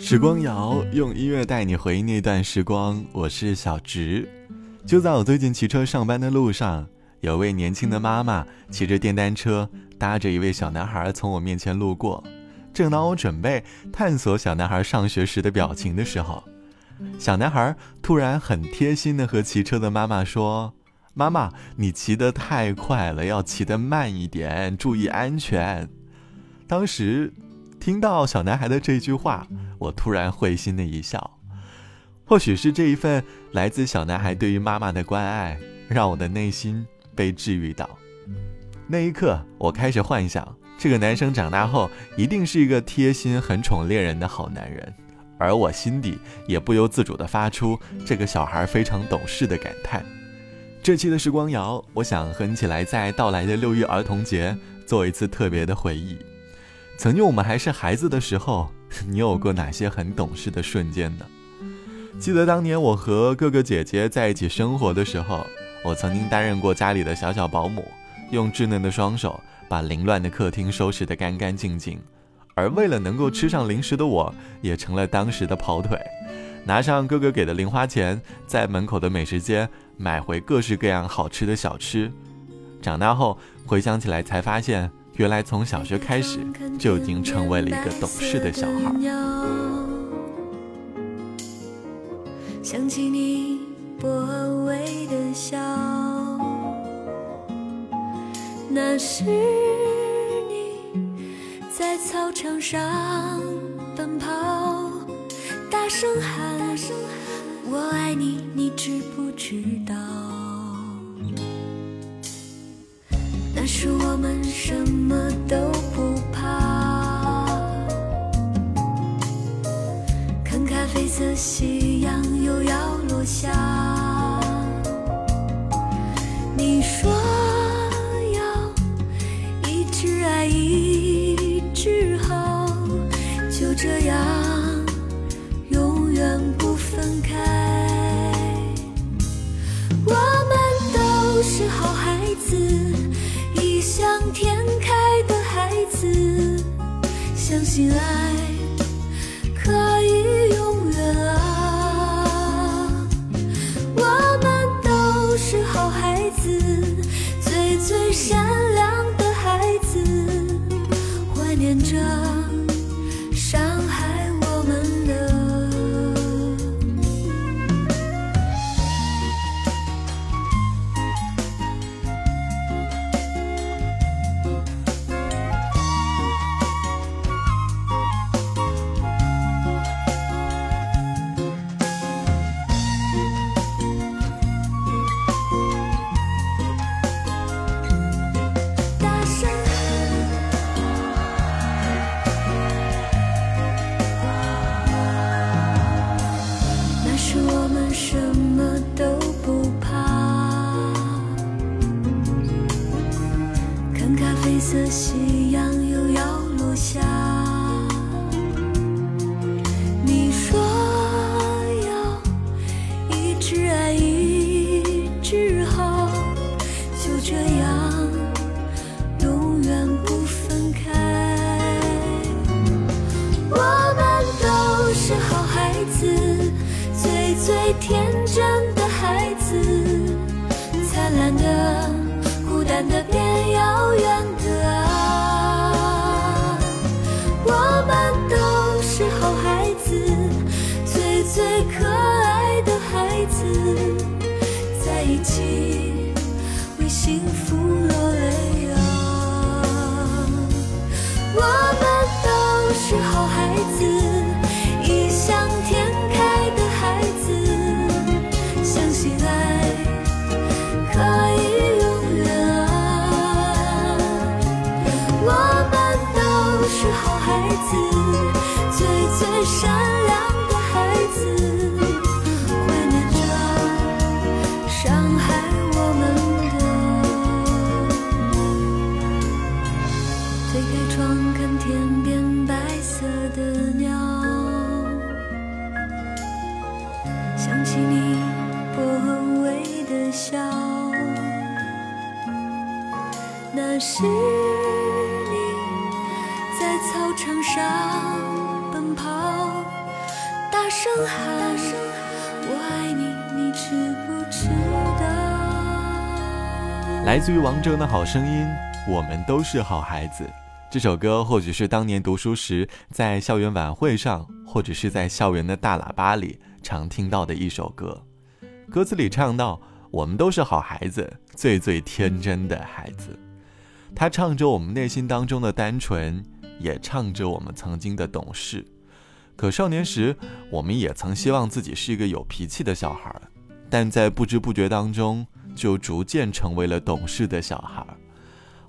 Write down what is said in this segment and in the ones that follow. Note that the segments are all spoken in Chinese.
时光谣用音乐带你回忆那段时光，我是小直。就在我最近骑车上班的路上，有位年轻的妈妈骑着电单车，搭着一位小男孩从我面前路过。正当我准备探索小男孩上学时的表情的时候，小男孩突然很贴心的和骑车的妈妈说：“妈妈，你骑得太快了，要骑得慢一点，注意安全。”当时。听到小男孩的这句话，我突然会心的一笑。或许是这一份来自小男孩对于妈妈的关爱，让我的内心被治愈到。那一刻，我开始幻想，这个男生长大后一定是一个贴心、很宠恋人的好男人。而我心底也不由自主地发出这个小孩非常懂事的感叹。这期的时光谣，我想和你一起来在到来的六一儿童节做一次特别的回忆。曾经我们还是孩子的时候，你有过哪些很懂事的瞬间呢？记得当年我和哥哥姐姐在一起生活的时候，我曾经担任过家里的小小保姆，用稚嫩的双手把凌乱的客厅收拾得干干净净。而为了能够吃上零食的我，也成了当时的跑腿，拿上哥哥给的零花钱，在门口的美食街买回各式各样好吃的小吃。长大后回想起来，才发现。原来从小学开始就已经成为了一个懂事的小孩。想起你薄微的笑，那是你在操场上奔跑，大声喊我爱你，你知不知道？那时我们什么都不怕，看咖啡色夕阳又要落下。你说要一直爱一直好，就这样永远不分开。我们都是好孩。向天开的孩子，相信爱可以永远啊！我们都是好孩子，最最善的心在一起为幸福落泪啊我们都是好孩子异想天开的孩子相信爱可以永远啊我们都是好孩子最最善良。笑，那是你在操场上奔跑，大声喊，我爱你，你知不知道？来自于王铮的好声音，我们都是好孩子。这首歌或许是当年读书时在校园晚会上，或者是在校园的大喇叭里常听到的一首歌。歌词里唱到：“我们都是好孩子，最最天真的孩子。”他唱着我们内心当中的单纯，也唱着我们曾经的懂事。可少年时，我们也曾希望自己是一个有脾气的小孩，但在不知不觉当中，就逐渐成为了懂事的小孩。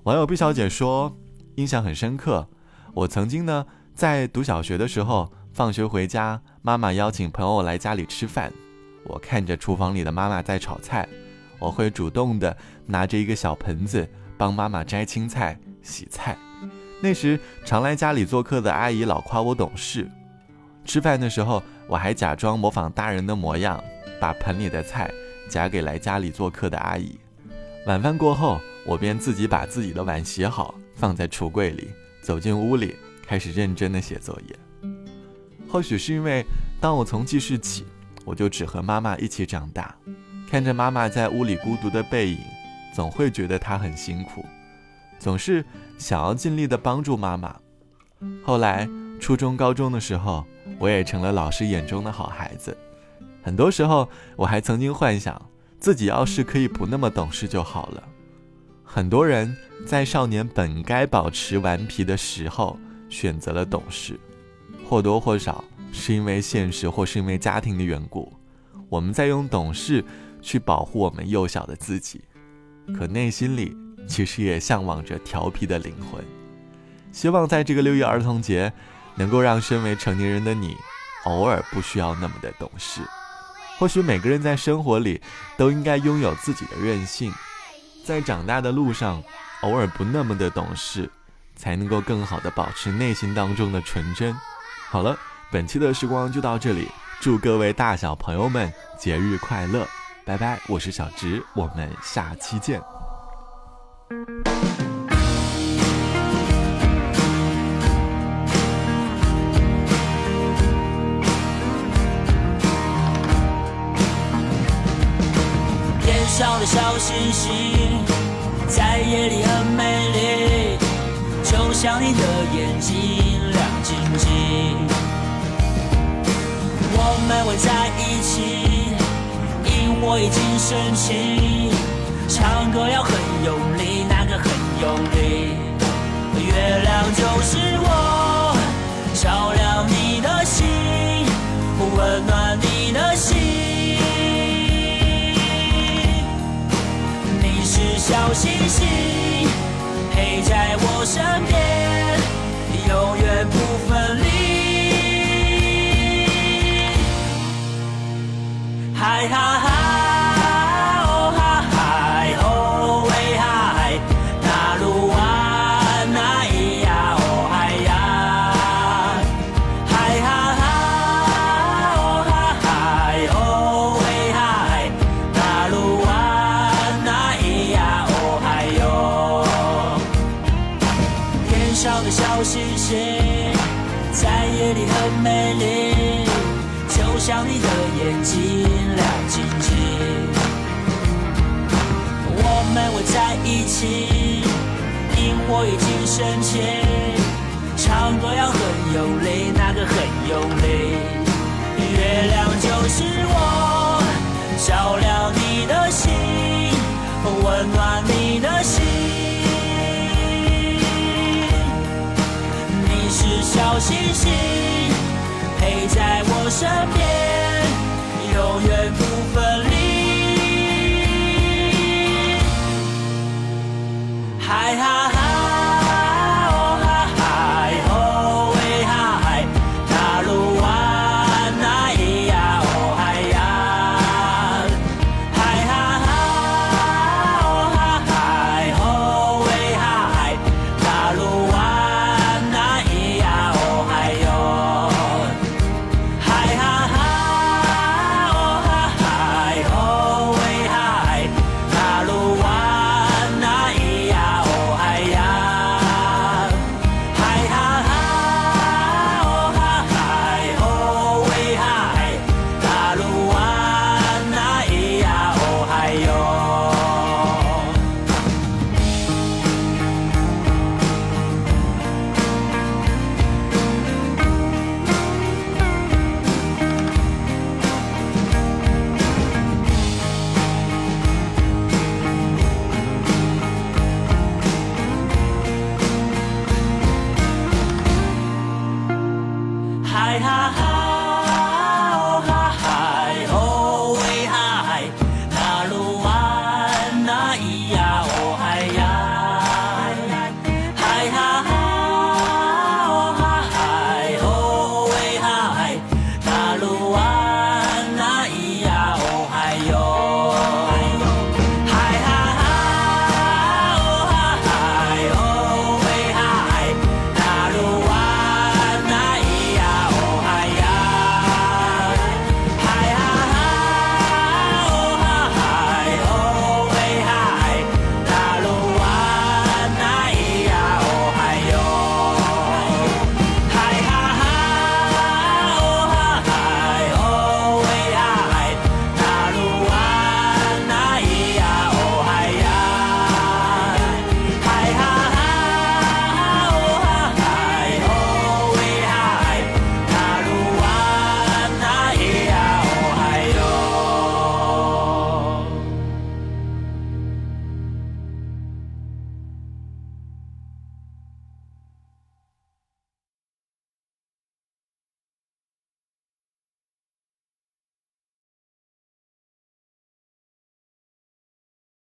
网友毕小姐说。印象很深刻，我曾经呢在读小学的时候，放学回家，妈妈邀请朋友来家里吃饭，我看着厨房里的妈妈在炒菜，我会主动的拿着一个小盆子帮妈妈摘青菜、洗菜。那时常来家里做客的阿姨老夸我懂事，吃饭的时候我还假装模仿大人的模样，把盆里的菜夹给来家里做客的阿姨。晚饭过后，我便自己把自己的碗洗好。放在橱柜里，走进屋里，开始认真的写作业。或许是因为，当我从记事起，我就只和妈妈一起长大，看着妈妈在屋里孤独的背影，总会觉得她很辛苦，总是想要尽力的帮助妈妈。后来初中、高中的时候，我也成了老师眼中的好孩子。很多时候，我还曾经幻想自己要是可以不那么懂事就好了。很多人在少年本该保持顽皮的时候，选择了懂事，或多或少是因为现实，或是因为家庭的缘故。我们在用懂事去保护我们幼小的自己，可内心里其实也向往着调皮的灵魂。希望在这个六一儿童节，能够让身为成年人的你，偶尔不需要那么的懂事。或许每个人在生活里都应该拥有自己的任性。在长大的路上，偶尔不那么的懂事，才能够更好的保持内心当中的纯真。好了，本期的时光就到这里，祝各位大小朋友们节日快乐，拜拜！我是小直，我们下期见。天上的小星星，在夜里很美丽，就像你的眼睛亮晶晶。我们会在一起，萤火已经升起，唱歌要很用力，那个很用力。月亮就是我，照亮你的心，温暖你的心。你是小星星陪在我身你的眼睛亮晶晶，我们会在一起，萤火已经升起，唱歌要很用力，那个很用力。月亮就是我，照亮你的心，温暖你的心。你是小星星。陪在我身边，